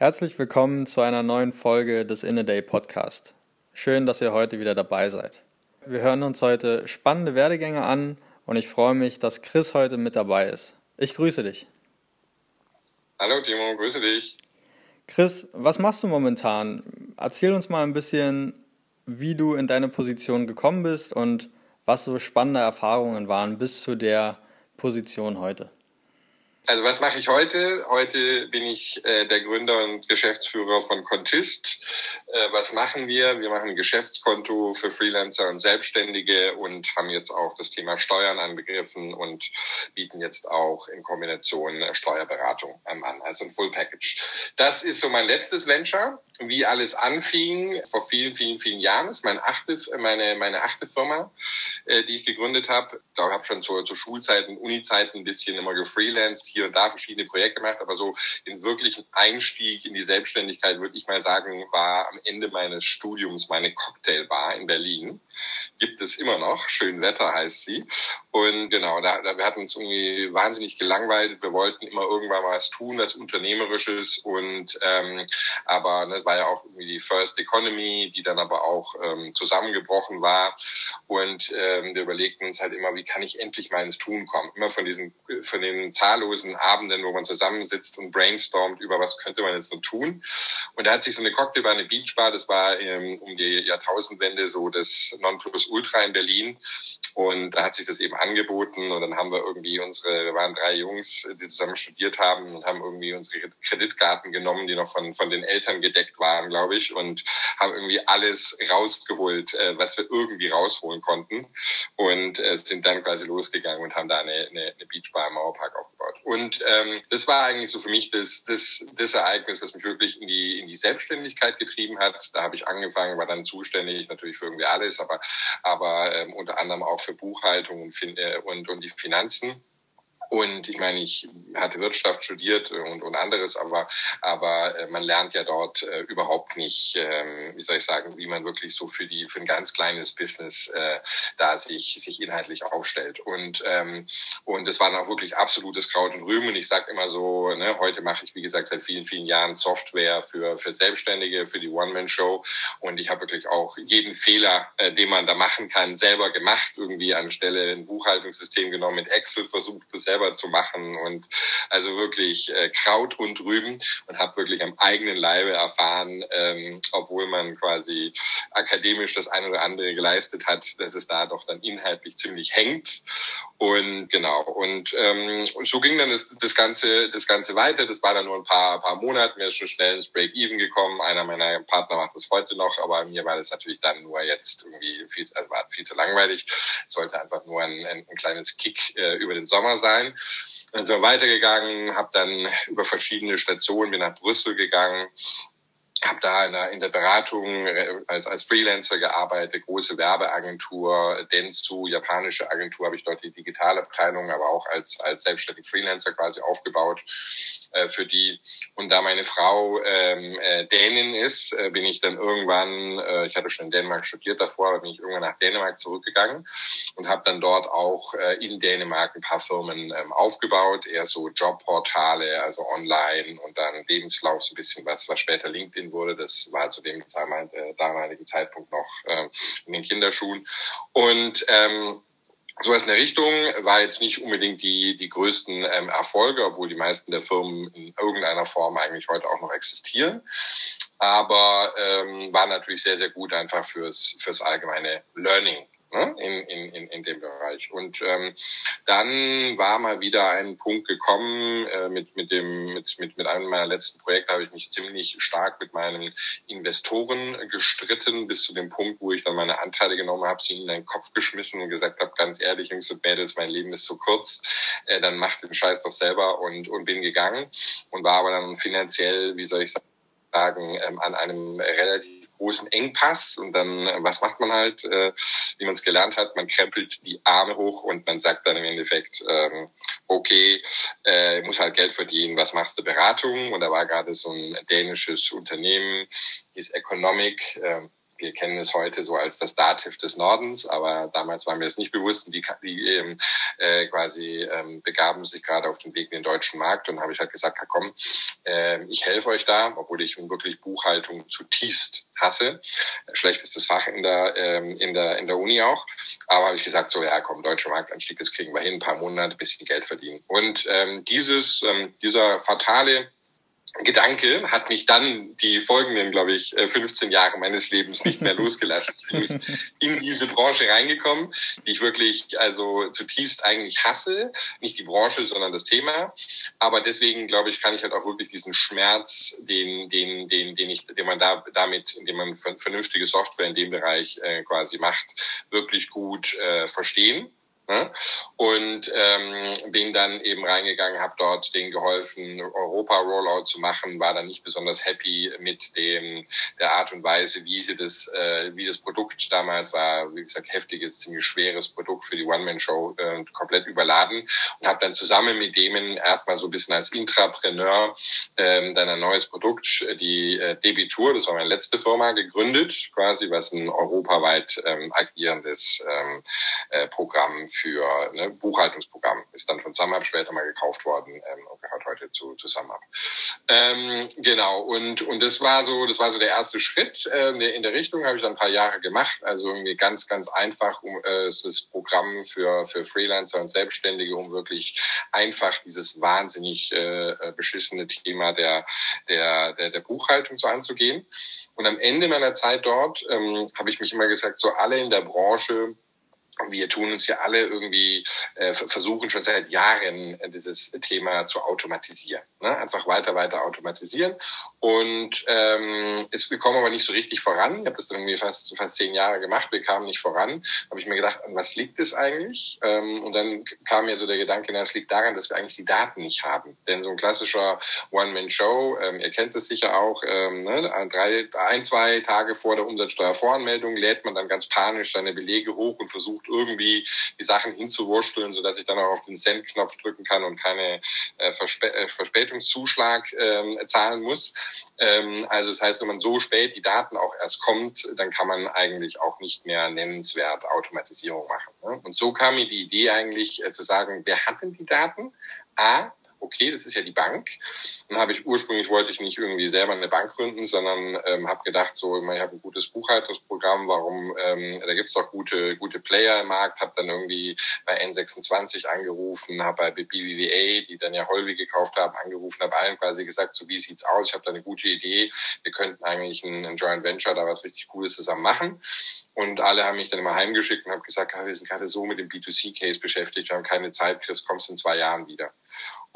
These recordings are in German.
Herzlich willkommen zu einer neuen Folge des In a Day Podcast. Schön, dass ihr heute wieder dabei seid. Wir hören uns heute spannende Werdegänge an und ich freue mich, dass Chris heute mit dabei ist. Ich grüße dich. Hallo Timo, grüße dich. Chris, was machst du momentan? Erzähl uns mal ein bisschen, wie du in deine Position gekommen bist und was so spannende Erfahrungen waren bis zu der Position heute. Also was mache ich heute? Heute bin ich äh, der Gründer und Geschäftsführer von Contist. Äh, was machen wir? Wir machen ein Geschäftskonto für Freelancer und Selbstständige und haben jetzt auch das Thema Steuern angegriffen und bieten jetzt auch in Kombination Steuerberatung an, also ein Full Package. Das ist so mein letztes Venture. Wie alles anfing vor vielen, vielen, vielen Jahren. Das ist meine achte, meine, meine achte Firma, äh, die ich gegründet habe. Ich habe schon zu, zu Schulzeiten, Unizeiten ein bisschen immer gefreelanced hier und da verschiedene Projekte gemacht, aber so den wirklichen Einstieg in die Selbstständigkeit, würde ich mal sagen, war Ende meines Studiums meine Cocktailbar in Berlin. Gibt es immer noch. Schön Wetter heißt sie. Und genau, da, da wir hatten uns irgendwie wahnsinnig gelangweilt. Wir wollten immer irgendwann mal was tun, was Unternehmerisches. Und ähm, aber ne, das war ja auch irgendwie die First Economy, die dann aber auch ähm, zusammengebrochen war. Und ähm, wir überlegten uns halt immer, wie kann ich endlich mal ins Tun kommen? Immer von diesen, von den zahllosen Abenden, wo man zusammensitzt und brainstormt über was könnte man jetzt so tun. Und da hat sich so eine Cocktailbar, eine Beachbar, das war ähm, um die Jahrtausendwende so das Nonplusultra in Berlin. Und da hat sich das eben angeboten und dann haben wir irgendwie unsere, wir waren drei Jungs, die zusammen studiert haben und haben irgendwie unsere Kreditkarten genommen, die noch von, von den Eltern gedeckt waren, glaube ich, und haben irgendwie alles rausgeholt, äh, was wir irgendwie rausholen konnten und äh, sind dann quasi losgegangen und haben da eine, eine, eine Beachbar im Mauerpark aufgebaut. Und ähm, das war eigentlich so für mich das, das, das Ereignis, was mich wirklich in die, in die Selbstständigkeit getrieben hat. Da habe ich angefangen, war dann zuständig natürlich für irgendwie alles, aber, aber ähm, unter anderem auch für Buchhaltung und, äh, und, und die Finanzen. Und ich meine, ich hatte Wirtschaft studiert und, und anderes, aber, aber äh, man lernt ja dort äh, überhaupt nicht, ähm, wie soll ich sagen, wie man wirklich so für die für ein ganz kleines Business äh, da sich sich inhaltlich aufstellt. Und ähm, und es war dann auch wirklich absolutes Kraut und Rüben. Und ich sage immer so, ne, heute mache ich wie gesagt seit vielen vielen Jahren Software für für Selbstständige, für die One-Man-Show. Und ich habe wirklich auch jeden Fehler, äh, den man da machen kann, selber gemacht. Irgendwie anstelle ein Buchhaltungssystem genommen mit Excel versucht, das selber selber zu machen und also wirklich äh, Kraut und Rüben und habe wirklich am eigenen Leibe erfahren, ähm, obwohl man quasi akademisch das eine oder andere geleistet hat, dass es da doch dann inhaltlich ziemlich hängt. Und genau, und ähm, so ging dann das, das Ganze, das Ganze weiter. Das war dann nur ein paar, paar Monate. Mir ist schon schnell ins Break-Even gekommen. Einer meiner Partner macht das heute noch, aber mir war das natürlich dann nur jetzt irgendwie viel, also war viel zu langweilig. Es sollte einfach nur ein, ein, ein kleines Kick äh, über den Sommer sein. Dann sind wir weitergegangen, habe dann über verschiedene Stationen, bin nach Brüssel gegangen, habe da in der, in der Beratung äh, als, als Freelancer gearbeitet, große Werbeagentur, Dentsu, japanische Agentur, habe ich dort die digitale Abteilung, aber auch als, als selbstständiger Freelancer quasi aufgebaut äh, für die. Und da meine Frau ähm, äh, Dänin ist, äh, bin ich dann irgendwann, äh, ich hatte schon in Dänemark studiert davor, bin ich irgendwann nach Dänemark zurückgegangen und habe dann dort auch äh, in Dänemark ein paar Firmen ähm, aufgebaut, eher so Jobportale, also online und dann Lebenslauf, so ein bisschen was, was später LinkedIn wurde. Das war zu dem äh, damaligen Zeitpunkt noch äh, in den Kinderschuhen. Und ähm, Sowas in der Richtung war jetzt nicht unbedingt die, die größten ähm, Erfolge, obwohl die meisten der Firmen in irgendeiner Form eigentlich heute auch noch existieren. Aber ähm, war natürlich sehr, sehr gut einfach fürs, fürs allgemeine Learning ne, in, in, in, in dem Bereich. Und ähm, dann war mal wieder ein Punkt gekommen, äh, mit, mit, dem, mit, mit, mit einem meiner letzten Projekte habe ich mich ziemlich stark mit meinen Investoren gestritten, bis zu dem Punkt, wo ich dann meine Anteile genommen habe, sie in den Kopf geschmissen und gesagt habe, ganz ehrlich, Jungs und Mädels, mein Leben ist zu kurz, äh, dann macht den Scheiß doch selber und, und bin gegangen und war aber dann finanziell, wie soll ich sagen, ähm, an einem relativ großen Engpass und dann, äh, was macht man halt, äh, wie man es gelernt hat, man krempelt die Arme hoch und man sagt dann im Endeffekt, ähm, okay, äh, muss halt Geld verdienen, was machst du, Beratung? Und da war gerade so ein dänisches Unternehmen, hieß Economic, äh, wir kennen es heute so als das Dativ des Nordens, aber damals war mir das nicht bewusst und die, die ähm, äh, quasi ähm, begaben sich gerade auf den Weg in den deutschen Markt und habe ich halt gesagt, ja, komm, äh, ich helfe euch da, obwohl ich wirklich Buchhaltung zutiefst hasse. Schlechtestes Fach in der, ähm, in der, in der Uni auch. Aber habe ich gesagt, so ja, komm, deutscher Marktanstieg, das kriegen wir hin, ein paar Monate, bisschen Geld verdienen. Und ähm, dieses, ähm, dieser fatale Gedanke hat mich dann die folgenden, glaube ich, 15 äh, Jahre meines Lebens nicht mehr losgelassen. Ich bin in diese Branche reingekommen, die ich wirklich also zutiefst eigentlich hasse. Nicht die Branche, sondern das Thema. Aber deswegen, glaube ich, kann ich halt auch wirklich diesen Schmerz, den, den, den, den ich, den man da damit, indem man vernünftige Software in dem Bereich äh, quasi macht, wirklich gut äh, verstehen. Ne? Und ähm, bin dann eben reingegangen, habe dort denen geholfen, Europa-Rollout zu machen, war dann nicht besonders happy mit dem der Art und Weise, wie sie das, äh, wie das Produkt damals war, wie gesagt, heftiges, ziemlich schweres Produkt für die One-Man-Show, äh, komplett überladen und habe dann zusammen mit denen erstmal so ein bisschen als Intrapreneur ähm, dann ein neues Produkt, die äh, Debitur, das war meine letzte Firma, gegründet, quasi was ein europaweit ähm, agierendes ähm, äh, Programm für ne, Buchhaltungsprogramm. Ist dann von SumUp später mal gekauft worden ähm, und gehört heute zu, zu SumUp. Ähm, genau, und, und das war so, das war so der erste Schritt. Äh, in der Richtung habe ich dann ein paar Jahre gemacht. Also irgendwie ganz, ganz einfach um äh, das Programm für, für Freelancer und Selbstständige, um wirklich einfach dieses wahnsinnig äh, äh beschissene Thema der, der, der, der Buchhaltung so anzugehen. Und am Ende meiner Zeit dort ähm, habe ich mich immer gesagt, so alle in der Branche wir tun uns ja alle irgendwie, äh, versuchen schon seit Jahren äh, dieses Thema zu automatisieren. Ne? Einfach weiter, weiter automatisieren. Und ähm, es, wir kommen aber nicht so richtig voran. Ich habe das dann irgendwie fast, fast zehn Jahre gemacht, wir kamen nicht voran. habe ich mir gedacht, an was liegt es eigentlich? Ähm, und dann kam mir so der Gedanke, na, es liegt daran, dass wir eigentlich die Daten nicht haben. Denn so ein klassischer One-Man-Show, ähm, ihr kennt es sicher auch, ähm, ne? drei, ein, zwei Tage vor der Umsatzsteuervoranmeldung lädt man dann ganz panisch seine Belege hoch und versucht irgendwie die Sachen hinzuwursteln, sodass ich dann auch auf den Send-Knopf drücken kann und keine äh, Versp äh, Verspätungszuschlag äh, zahlen muss. Ähm, also das heißt, wenn man so spät die Daten auch erst kommt, dann kann man eigentlich auch nicht mehr nennenswert Automatisierung machen. Ne? Und so kam mir die Idee eigentlich äh, zu sagen, wer hat denn die Daten? A, okay, das ist ja die Bank. Dann habe ich ursprünglich wollte ich nicht irgendwie selber eine Bank gründen, sondern ähm, habe gedacht, so ich habe ein gutes Buchhaltungsprogramm, warum ähm, da gibt's doch gute gute Player im Markt. Habe dann irgendwie bei N26 angerufen, habe bei BBVA, die dann ja Holvi gekauft haben, angerufen, habe allen quasi gesagt, so wie sieht's aus? Ich habe da eine gute Idee. Wir könnten eigentlich ein, ein Joint Venture da was richtig Cooles zusammen machen. Und alle haben mich dann immer heimgeschickt und haben gesagt, ah, wir sind gerade so mit dem B2C-Case beschäftigt, wir haben keine Zeit, Chris, kommst in zwei Jahren wieder.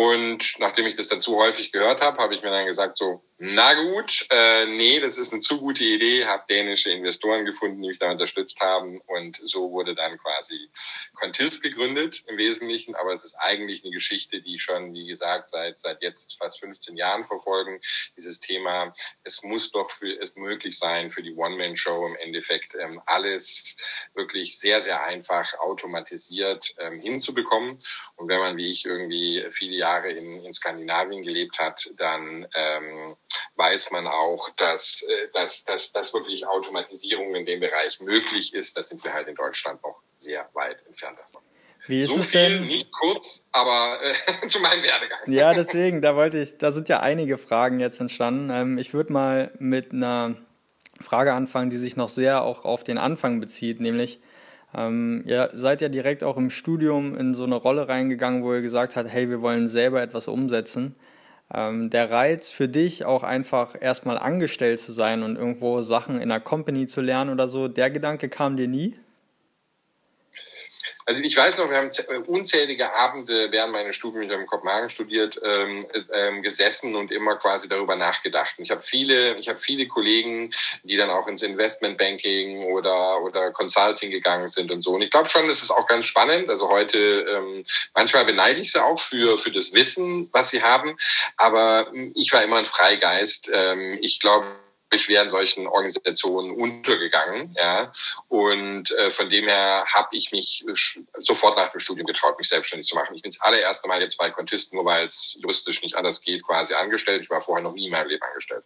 Und nachdem ich das dann zu häufig gehört habe, habe ich mir dann gesagt, so, na gut, äh, nee, das ist eine zu gute Idee, habe dänische Investoren gefunden, die mich da unterstützt haben und so wurde dann quasi Contils gegründet im Wesentlichen, aber es ist eigentlich eine Geschichte, die schon, wie gesagt, seit, seit jetzt fast 15 Jahren verfolgen. Dieses Thema, es muss doch für, es möglich sein, für die One-Man-Show im Endeffekt ähm, alles wirklich sehr, sehr einfach automatisiert ähm, hinzubekommen. Und wenn man, wie ich, irgendwie viele Jahre in, in Skandinavien gelebt hat, dann ähm, weiß man auch, dass, äh, dass, dass, dass wirklich Automatisierung in dem Bereich möglich ist. Da sind wir halt in Deutschland noch sehr weit entfernt davon. Wie ist so es viel, denn? nicht kurz, aber äh, zu meinem Werdegang. Ja, deswegen, da wollte ich, da sind ja einige Fragen jetzt entstanden. Ähm, ich würde mal mit einer Frage anfangen, die sich noch sehr auch auf den Anfang bezieht, nämlich ähm, ihr seid ja direkt auch im Studium in so eine Rolle reingegangen, wo ihr gesagt habt, hey, wir wollen selber etwas umsetzen. Ähm, der Reiz für dich auch einfach erstmal angestellt zu sein und irgendwo Sachen in einer Company zu lernen oder so, der Gedanke kam dir nie? Also ich weiß noch, wir haben äh, unzählige Abende während meines Studiums, ich habe in Kopenhagen studiert, ähm, ähm, gesessen und immer quasi darüber nachgedacht. Und ich habe viele, ich habe viele Kollegen, die dann auch ins Investmentbanking oder oder Consulting gegangen sind und so. Und ich glaube schon, das ist auch ganz spannend. Also heute ähm, manchmal beneide ich sie auch für für das Wissen, was sie haben. Aber ich war immer ein Freigeist. Ähm, ich glaube ich wäre in solchen Organisationen untergegangen. Ja. Und äh, von dem her habe ich mich sofort nach dem Studium getraut, mich selbstständig zu machen. Ich bin das allererste Mal jetzt bei Contisten, nur weil es juristisch nicht anders geht, quasi angestellt. Ich war vorher noch nie in meinem Leben angestellt.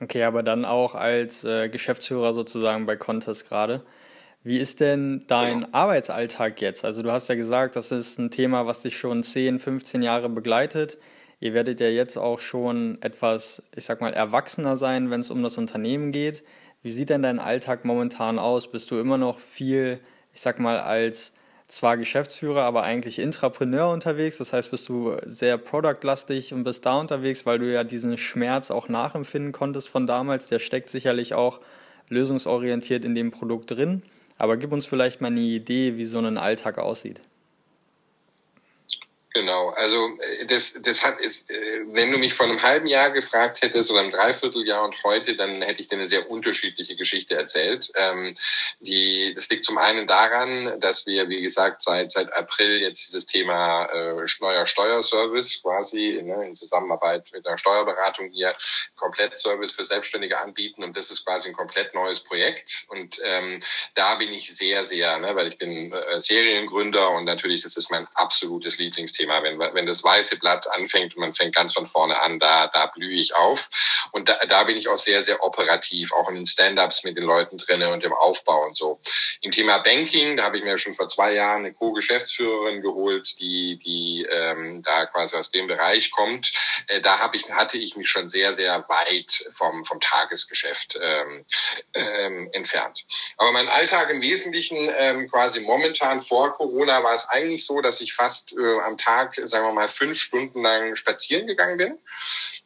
Okay, aber dann auch als äh, Geschäftsführer sozusagen bei Contest gerade. Wie ist denn dein genau. Arbeitsalltag jetzt? Also du hast ja gesagt, das ist ein Thema, was dich schon 10, 15 Jahre begleitet. Ihr werdet ja jetzt auch schon etwas, ich sag mal, erwachsener sein, wenn es um das Unternehmen geht. Wie sieht denn dein Alltag momentan aus? Bist du immer noch viel, ich sag mal, als zwar Geschäftsführer, aber eigentlich Intrapreneur unterwegs? Das heißt, bist du sehr produktlastig und bist da unterwegs, weil du ja diesen Schmerz auch nachempfinden konntest von damals. Der steckt sicherlich auch lösungsorientiert in dem Produkt drin. Aber gib uns vielleicht mal eine Idee, wie so ein Alltag aussieht. Genau, also äh, das, das hat ist, äh, wenn du mich vor einem halben Jahr gefragt hättest oder einem Dreivierteljahr und heute, dann hätte ich dir eine sehr unterschiedliche Geschichte erzählt. Ähm, die, das liegt zum einen daran, dass wir, wie gesagt, seit seit April jetzt dieses Thema äh, neuer Steuerservice quasi ne, in Zusammenarbeit mit einer Steuerberatung hier Komplettservice für Selbstständige anbieten und das ist quasi ein komplett neues Projekt und ähm, da bin ich sehr, sehr, ne, weil ich bin äh, Seriengründer und natürlich das ist mein absolutes Lieblingsthema Thema. Wenn, wenn das weiße Blatt anfängt und man fängt ganz von vorne an, da, da blühe ich auf. Und da, da bin ich auch sehr, sehr operativ, auch in den Stand-ups mit den Leuten drinnen und im Aufbau und so. Im Thema Banking, da habe ich mir schon vor zwei Jahren eine Co-Geschäftsführerin geholt, die, die ähm, da quasi aus dem Bereich kommt. Äh, da hab ich, hatte ich mich schon sehr, sehr weit vom, vom Tagesgeschäft ähm, ähm, entfernt. Aber mein Alltag im Wesentlichen ähm, quasi momentan vor Corona war es eigentlich so, dass ich fast äh, am Tag Tag, sagen wir mal, fünf Stunden lang spazieren gegangen bin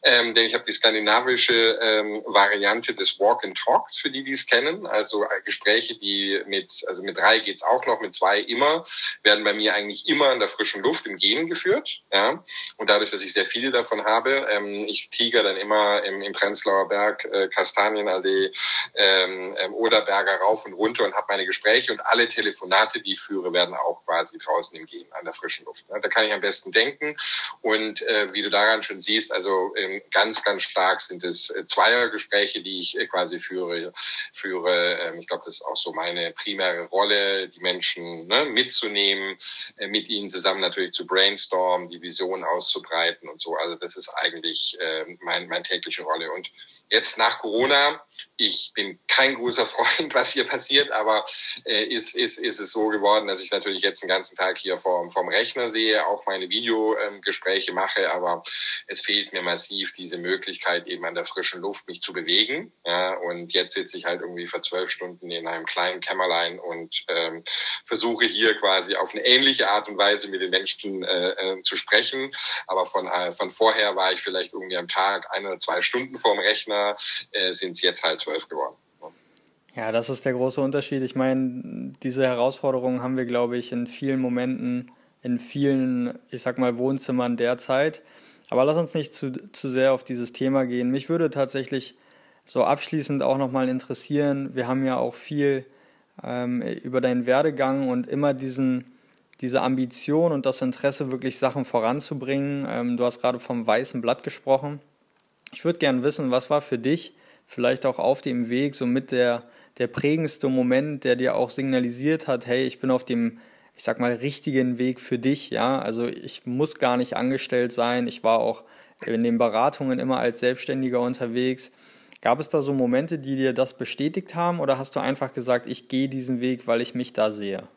ähm, denn ich habe die skandinavische ähm, Variante des Walk and Talks, für die, die es kennen. Also äh, Gespräche, die mit, also mit drei geht's auch noch, mit zwei immer, werden bei mir eigentlich immer in der frischen Luft im Gehen geführt. Ja? Und dadurch, dass ich sehr viele davon habe, ähm, ich tiger dann immer im, im Prenzlauer Berg, äh, Kastanienallee, ähm, ähm, Oderberger rauf und runter und habe meine Gespräche und alle Telefonate, die ich führe, werden auch quasi draußen im Gehen, an der frischen Luft. Ne? Da kann ich am besten denken. Und äh, wie du daran schon siehst, also äh, ganz, ganz stark sind es äh, Zweiergespräche, die ich äh, quasi führe. führe. Ähm, ich glaube, das ist auch so meine primäre Rolle, die Menschen ne, mitzunehmen, äh, mit ihnen zusammen natürlich zu brainstormen, die Vision auszubreiten und so. Also das ist eigentlich mein, meine tägliche Rolle. Und jetzt nach Corona, ich bin kein großer Freund, was hier passiert, aber ist, ist, ist es so geworden, dass ich natürlich jetzt den ganzen Tag hier vorm, vorm Rechner sehe, auch meine Videogespräche mache, aber es fehlt mir massiv massiv diese Möglichkeit, eben an der frischen Luft mich zu bewegen. Ja, und jetzt sitze ich halt irgendwie für zwölf Stunden in einem kleinen Kämmerlein und ähm, versuche hier quasi auf eine ähnliche Art und Weise mit den Menschen äh, äh, zu sprechen. Aber von, äh, von vorher war ich vielleicht irgendwie am Tag ein oder zwei Stunden vorm Rechner, äh, sind es jetzt halt zwölf geworden. Ja, das ist der große Unterschied. Ich meine, diese Herausforderungen haben wir, glaube ich, in vielen Momenten, in vielen, ich sag mal, Wohnzimmern derzeit. Aber lass uns nicht zu, zu sehr auf dieses Thema gehen. Mich würde tatsächlich so abschließend auch nochmal interessieren, wir haben ja auch viel ähm, über deinen Werdegang und immer diesen, diese Ambition und das Interesse, wirklich Sachen voranzubringen. Ähm, du hast gerade vom weißen Blatt gesprochen. Ich würde gerne wissen, was war für dich vielleicht auch auf dem Weg so mit der, der prägendste Moment, der dir auch signalisiert hat, hey, ich bin auf dem ich sag mal, richtigen Weg für dich, ja. Also ich muss gar nicht angestellt sein. Ich war auch in den Beratungen immer als Selbstständiger unterwegs. Gab es da so Momente, die dir das bestätigt haben oder hast du einfach gesagt, ich gehe diesen Weg, weil ich mich da sehe?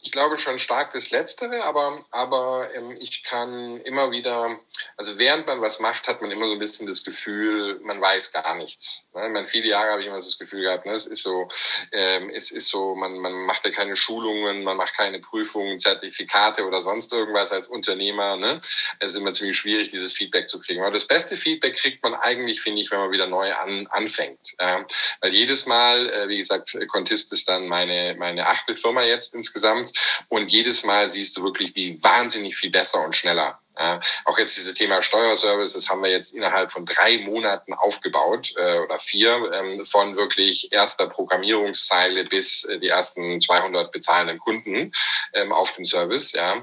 Ich glaube schon stark das Letztere, aber, aber ähm, ich kann immer wieder also während man was macht, hat man immer so ein bisschen das Gefühl, man weiß gar nichts. Ne? Man, viele Jahre habe ich immer so das Gefühl gehabt, ne? es ist so, ähm, es ist so, man, man macht ja keine Schulungen, man macht keine Prüfungen, Zertifikate oder sonst irgendwas als Unternehmer. Ne? Es ist immer ziemlich schwierig, dieses Feedback zu kriegen. Aber das beste Feedback kriegt man eigentlich, finde ich, wenn man wieder neu an, anfängt. Ja? Weil jedes Mal, äh, wie gesagt, Contist ist dann meine, meine achte Firma jetzt insgesamt und jedes Mal siehst du wirklich, wie wahnsinnig viel besser und schneller ja, auch jetzt dieses Thema Steuerservice, das haben wir jetzt innerhalb von drei Monaten aufgebaut äh, oder vier, ähm, von wirklich erster Programmierungszeile bis äh, die ersten 200 bezahlenden Kunden ähm, auf dem Service. Ja,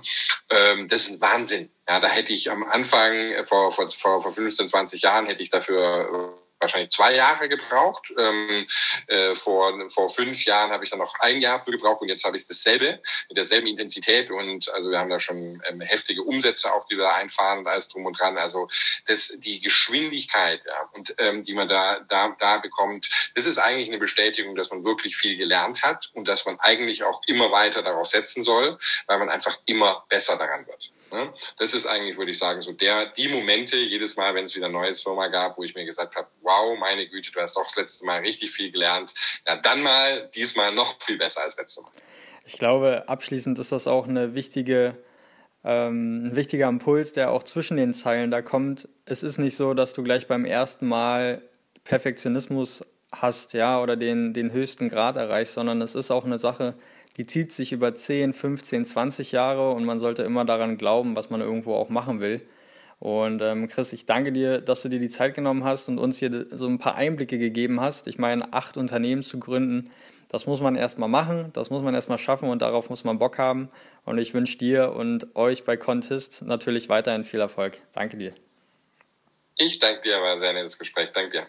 ähm, das ist ein Wahnsinn. Ja, da hätte ich am Anfang äh, vor, vor, vor 15, 20 Jahren hätte ich dafür äh, wahrscheinlich zwei Jahre gebraucht. Ähm, äh, vor, vor fünf Jahren habe ich dann noch ein Jahr für gebraucht und jetzt habe ich dasselbe mit derselben Intensität und also wir haben da schon ähm, heftige Umsätze auch, die wir da einfahren und alles drum und dran. Also das, die Geschwindigkeit, ja, und ähm, die man da, da, da bekommt, das ist eigentlich eine Bestätigung, dass man wirklich viel gelernt hat und dass man eigentlich auch immer weiter darauf setzen soll, weil man einfach immer besser daran wird. Ne? Das ist eigentlich, würde ich sagen, so der, die Momente jedes Mal, wenn es wieder ein neues Firma gab, wo ich mir gesagt habe, wow, meine Güte, du hast doch das letzte Mal richtig viel gelernt. Ja, dann mal, diesmal noch viel besser als letztes Mal. Ich glaube, abschließend ist das auch eine wichtige, ähm, ein wichtiger Impuls, der auch zwischen den Zeilen da kommt. Es ist nicht so, dass du gleich beim ersten Mal Perfektionismus hast, ja, oder den, den höchsten Grad erreichst, sondern es ist auch eine Sache, die zieht sich über 10, 15, 20 Jahre und man sollte immer daran glauben, was man irgendwo auch machen will. Und ähm, Chris, ich danke dir, dass du dir die Zeit genommen hast und uns hier so ein paar Einblicke gegeben hast. Ich meine, acht Unternehmen zu gründen, das muss man erstmal machen, das muss man erstmal schaffen und darauf muss man Bock haben. Und ich wünsche dir und euch bei Contest natürlich weiterhin viel Erfolg. Danke dir. Ich danke dir, war ein sehr nettes Gespräch. Danke dir.